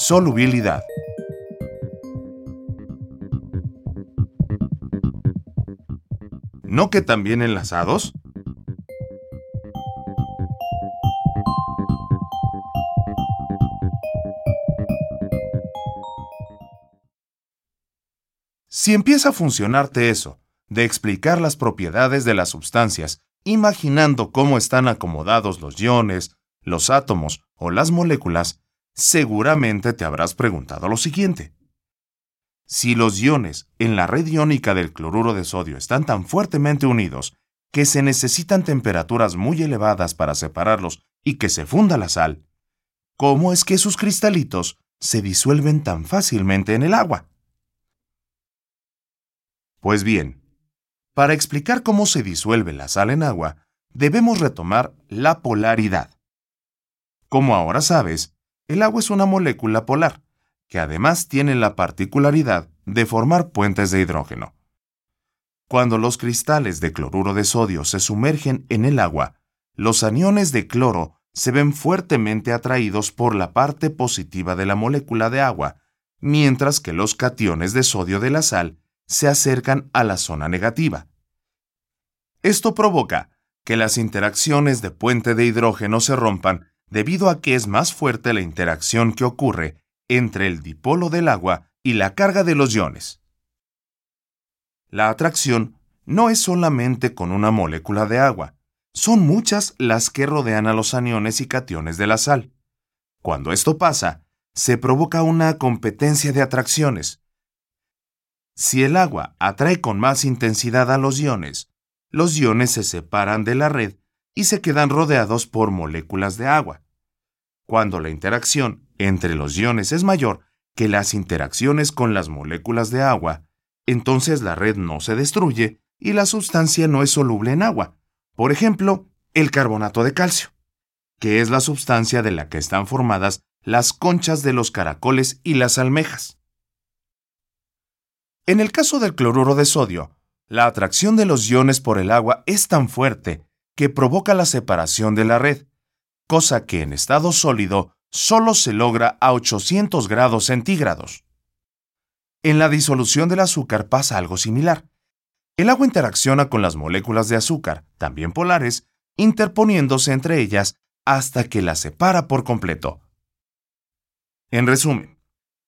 Solubilidad. ¿No que también enlazados? Si empieza a funcionarte eso, de explicar las propiedades de las sustancias, imaginando cómo están acomodados los iones, los átomos o las moléculas, seguramente te habrás preguntado lo siguiente. Si los iones en la red iónica del cloruro de sodio están tan fuertemente unidos que se necesitan temperaturas muy elevadas para separarlos y que se funda la sal, ¿cómo es que sus cristalitos se disuelven tan fácilmente en el agua? Pues bien, para explicar cómo se disuelve la sal en agua, debemos retomar la polaridad. Como ahora sabes, el agua es una molécula polar, que además tiene la particularidad de formar puentes de hidrógeno. Cuando los cristales de cloruro de sodio se sumergen en el agua, los aniones de cloro se ven fuertemente atraídos por la parte positiva de la molécula de agua, mientras que los cationes de sodio de la sal se acercan a la zona negativa. Esto provoca que las interacciones de puente de hidrógeno se rompan debido a que es más fuerte la interacción que ocurre entre el dipolo del agua y la carga de los iones. La atracción no es solamente con una molécula de agua, son muchas las que rodean a los aniones y cationes de la sal. Cuando esto pasa, se provoca una competencia de atracciones. Si el agua atrae con más intensidad a los iones, los iones se separan de la red y se quedan rodeados por moléculas de agua. Cuando la interacción entre los iones es mayor que las interacciones con las moléculas de agua, entonces la red no se destruye y la sustancia no es soluble en agua. Por ejemplo, el carbonato de calcio, que es la sustancia de la que están formadas las conchas de los caracoles y las almejas. En el caso del cloruro de sodio, la atracción de los iones por el agua es tan fuerte que provoca la separación de la red, cosa que en estado sólido solo se logra a 800 grados centígrados. En la disolución del azúcar pasa algo similar. El agua interacciona con las moléculas de azúcar, también polares, interponiéndose entre ellas hasta que las separa por completo. En resumen,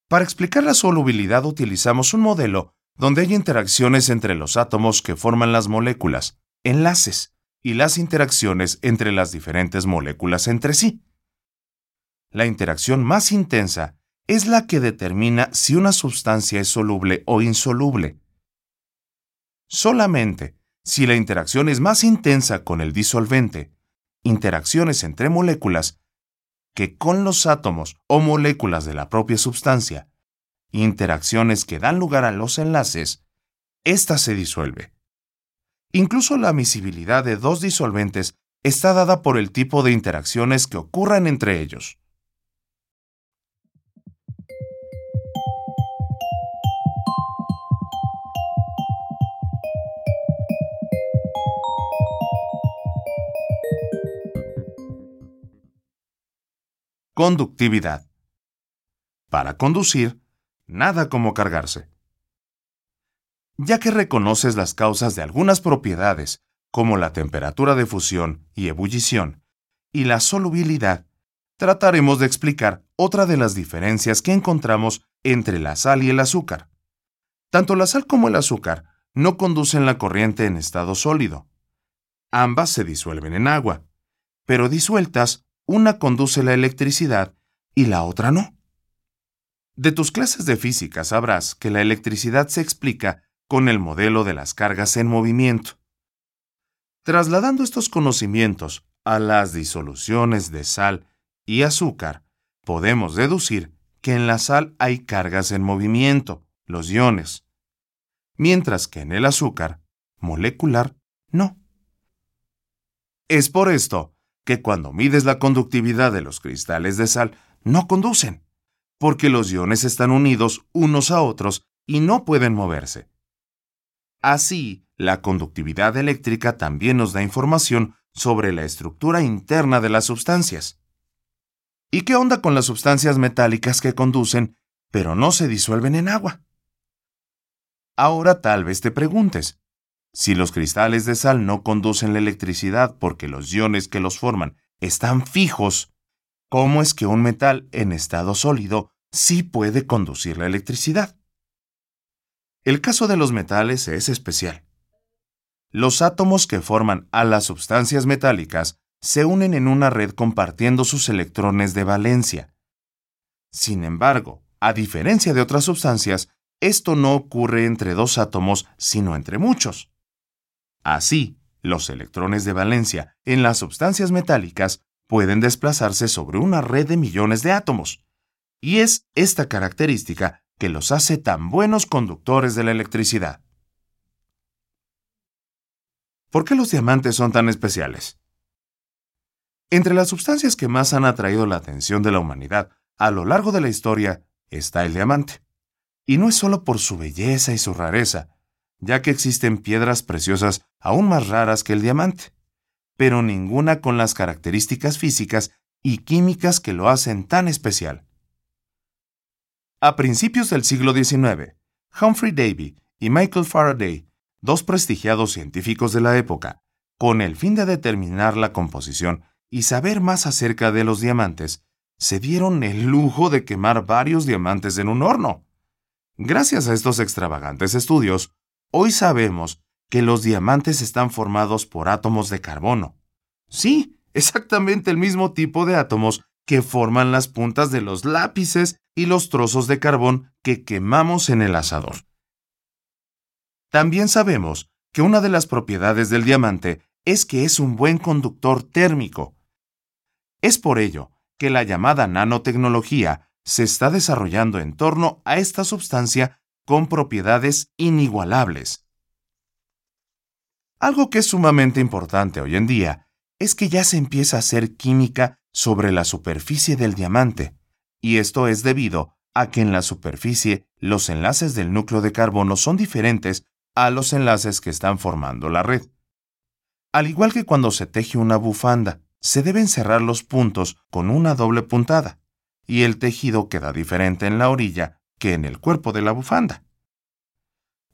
para explicar la solubilidad utilizamos un modelo donde hay interacciones entre los átomos que forman las moléculas, enlaces, y las interacciones entre las diferentes moléculas entre sí. La interacción más intensa es la que determina si una sustancia es soluble o insoluble. Solamente si la interacción es más intensa con el disolvente, interacciones entre moléculas, que con los átomos o moléculas de la propia sustancia, interacciones que dan lugar a los enlaces, ésta se disuelve. Incluso la miscibilidad de dos disolventes está dada por el tipo de interacciones que ocurran entre ellos. Conductividad. Para conducir, nada como cargarse. Ya que reconoces las causas de algunas propiedades, como la temperatura de fusión y ebullición, y la solubilidad, trataremos de explicar otra de las diferencias que encontramos entre la sal y el azúcar. Tanto la sal como el azúcar no conducen la corriente en estado sólido. Ambas se disuelven en agua, pero disueltas una conduce la electricidad y la otra no. De tus clases de física sabrás que la electricidad se explica con el modelo de las cargas en movimiento. Trasladando estos conocimientos a las disoluciones de sal y azúcar, podemos deducir que en la sal hay cargas en movimiento, los iones, mientras que en el azúcar, molecular, no. Es por esto que cuando mides la conductividad de los cristales de sal, no conducen, porque los iones están unidos unos a otros y no pueden moverse. Así, la conductividad eléctrica también nos da información sobre la estructura interna de las sustancias. ¿Y qué onda con las sustancias metálicas que conducen, pero no se disuelven en agua? Ahora tal vez te preguntes, si los cristales de sal no conducen la electricidad porque los iones que los forman están fijos, ¿cómo es que un metal en estado sólido sí puede conducir la electricidad? El caso de los metales es especial. Los átomos que forman a las sustancias metálicas se unen en una red compartiendo sus electrones de valencia. Sin embargo, a diferencia de otras sustancias, esto no ocurre entre dos átomos, sino entre muchos. Así, los electrones de valencia en las sustancias metálicas pueden desplazarse sobre una red de millones de átomos. Y es esta característica que los hace tan buenos conductores de la electricidad. ¿Por qué los diamantes son tan especiales? Entre las sustancias que más han atraído la atención de la humanidad a lo largo de la historia está el diamante. Y no es solo por su belleza y su rareza, ya que existen piedras preciosas aún más raras que el diamante, pero ninguna con las características físicas y químicas que lo hacen tan especial. A principios del siglo XIX, Humphrey Davy y Michael Faraday, dos prestigiados científicos de la época, con el fin de determinar la composición y saber más acerca de los diamantes, se dieron el lujo de quemar varios diamantes en un horno. Gracias a estos extravagantes estudios, hoy sabemos que los diamantes están formados por átomos de carbono. Sí, exactamente el mismo tipo de átomos que forman las puntas de los lápices y los trozos de carbón que quemamos en el asador. También sabemos que una de las propiedades del diamante es que es un buen conductor térmico. Es por ello que la llamada nanotecnología se está desarrollando en torno a esta sustancia con propiedades inigualables. Algo que es sumamente importante hoy en día es que ya se empieza a hacer química sobre la superficie del diamante, y esto es debido a que en la superficie los enlaces del núcleo de carbono son diferentes a los enlaces que están formando la red. Al igual que cuando se teje una bufanda, se deben cerrar los puntos con una doble puntada, y el tejido queda diferente en la orilla que en el cuerpo de la bufanda.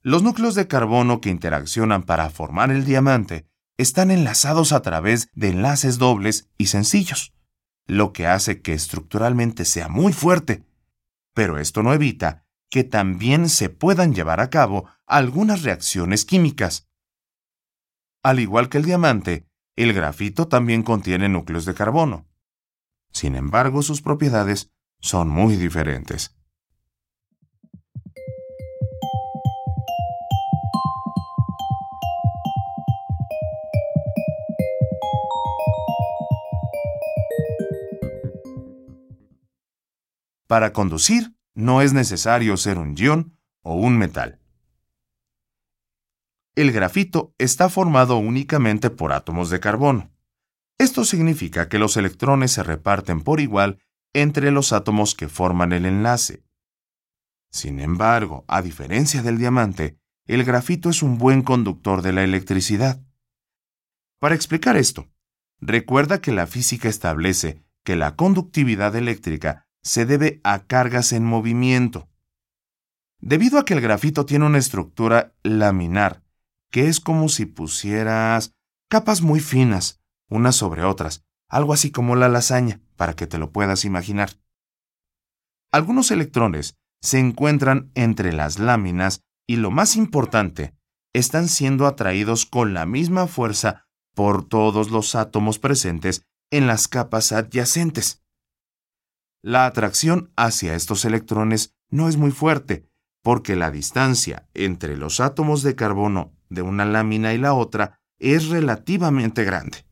Los núcleos de carbono que interaccionan para formar el diamante están enlazados a través de enlaces dobles y sencillos, lo que hace que estructuralmente sea muy fuerte, pero esto no evita que también se puedan llevar a cabo algunas reacciones químicas. Al igual que el diamante, el grafito también contiene núcleos de carbono. Sin embargo, sus propiedades son muy diferentes. Para conducir, no es necesario ser un ion o un metal el grafito está formado únicamente por átomos de carbono. Esto significa que los electrones se reparten por igual entre los átomos que forman el enlace. Sin embargo, a diferencia del diamante, el grafito es un buen conductor de la electricidad. Para explicar esto, recuerda que la física establece que la conductividad eléctrica se debe a cargas en movimiento. Debido a que el grafito tiene una estructura laminar que es como si pusieras capas muy finas, unas sobre otras, algo así como la lasaña, para que te lo puedas imaginar. Algunos electrones se encuentran entre las láminas y lo más importante, están siendo atraídos con la misma fuerza por todos los átomos presentes en las capas adyacentes. La atracción hacia estos electrones no es muy fuerte, porque la distancia entre los átomos de carbono de una lámina y la otra es relativamente grande.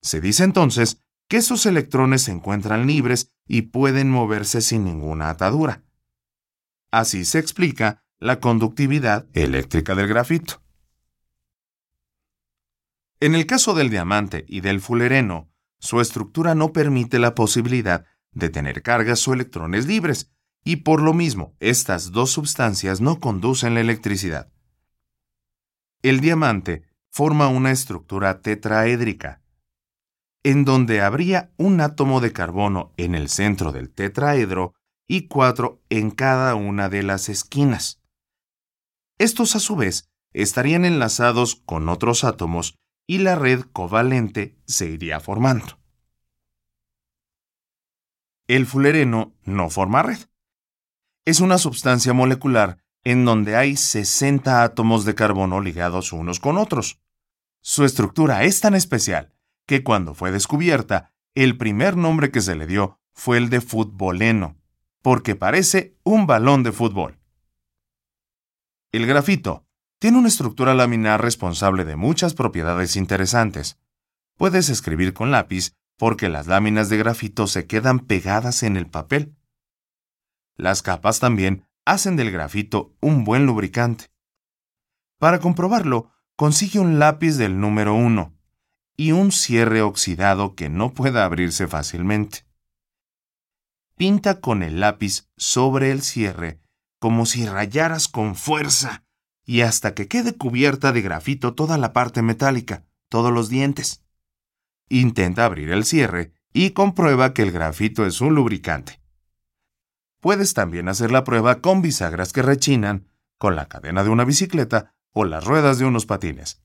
Se dice entonces que esos electrones se encuentran libres y pueden moverse sin ninguna atadura. Así se explica la conductividad eléctrica del grafito. En el caso del diamante y del fulereno, su estructura no permite la posibilidad de tener cargas o electrones libres, y por lo mismo estas dos sustancias no conducen la electricidad. El diamante forma una estructura tetraédrica. en donde habría un átomo de carbono en el centro del tetraedro y cuatro en cada una de las esquinas. Estos a su vez estarían enlazados con otros átomos y la red covalente se iría formando. El fulereno no forma red. Es una sustancia molecular en donde hay 60 átomos de carbono ligados unos con otros. Su estructura es tan especial que cuando fue descubierta, el primer nombre que se le dio fue el de futboleno, porque parece un balón de fútbol. El grafito tiene una estructura laminar responsable de muchas propiedades interesantes. Puedes escribir con lápiz porque las láminas de grafito se quedan pegadas en el papel. Las capas también hacen del grafito un buen lubricante. Para comprobarlo, consigue un lápiz del número 1 y un cierre oxidado que no pueda abrirse fácilmente. Pinta con el lápiz sobre el cierre como si rayaras con fuerza y hasta que quede cubierta de grafito toda la parte metálica, todos los dientes. Intenta abrir el cierre y comprueba que el grafito es un lubricante. Puedes también hacer la prueba con bisagras que rechinan, con la cadena de una bicicleta o las ruedas de unos patines.